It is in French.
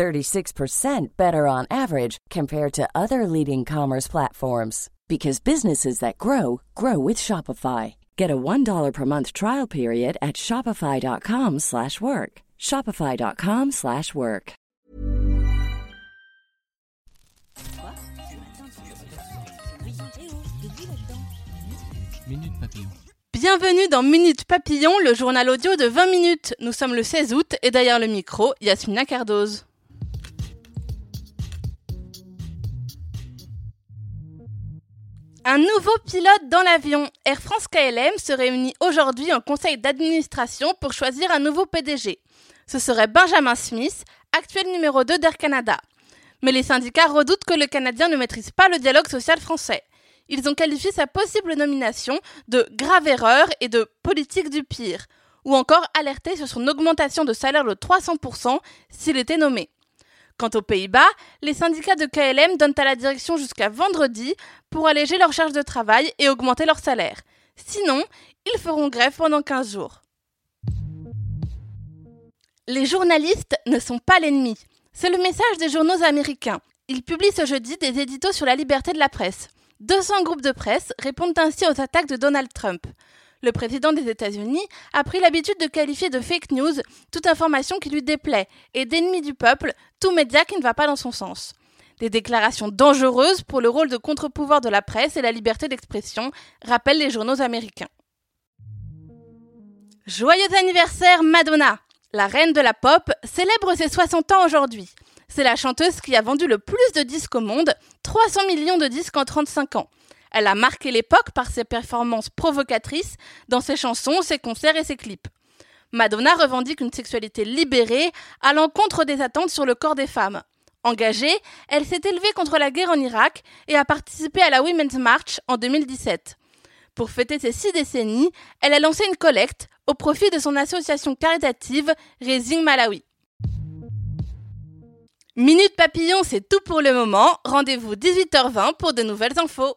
36% better on average compared to other leading commerce platforms because businesses that grow grow with Shopify. Get a $1 per month trial period at shopify.com/work. shopify.com/work. Minute Papillon. Bienvenue dans Minute Papillon, le journal audio de 20 minutes. Nous sommes le 16 août et derrière le micro, Yasmina Cardoz. Un nouveau pilote dans l'avion. Air France KLM se réunit aujourd'hui en conseil d'administration pour choisir un nouveau PDG. Ce serait Benjamin Smith, actuel numéro 2 d'Air Canada. Mais les syndicats redoutent que le Canadien ne maîtrise pas le dialogue social français. Ils ont qualifié sa possible nomination de grave erreur et de politique du pire, ou encore alerté sur son augmentation de salaire de 300% s'il était nommé. Quant aux Pays-Bas, les syndicats de KLM donnent à la direction jusqu'à vendredi pour alléger leur charge de travail et augmenter leur salaire. Sinon, ils feront grève pendant 15 jours. Les journalistes ne sont pas l'ennemi. C'est le message des journaux américains. Ils publient ce jeudi des éditos sur la liberté de la presse. 200 groupes de presse répondent ainsi aux attaques de Donald Trump. Le président des États-Unis a pris l'habitude de qualifier de fake news toute information qui lui déplaît et d'ennemi du peuple tout média qui ne va pas dans son sens. Des déclarations dangereuses pour le rôle de contre-pouvoir de la presse et la liberté d'expression, rappellent les journaux américains. Joyeux anniversaire Madonna La reine de la pop célèbre ses 60 ans aujourd'hui. C'est la chanteuse qui a vendu le plus de disques au monde, 300 millions de disques en 35 ans. Elle a marqué l'époque par ses performances provocatrices dans ses chansons, ses concerts et ses clips. Madonna revendique une sexualité libérée à l'encontre des attentes sur le corps des femmes. Engagée, elle s'est élevée contre la guerre en Irak et a participé à la Women's March en 2017. Pour fêter ses six décennies, elle a lancé une collecte au profit de son association caritative Raising Malawi. Minute Papillon, c'est tout pour le moment. Rendez-vous 18h20 pour de nouvelles infos.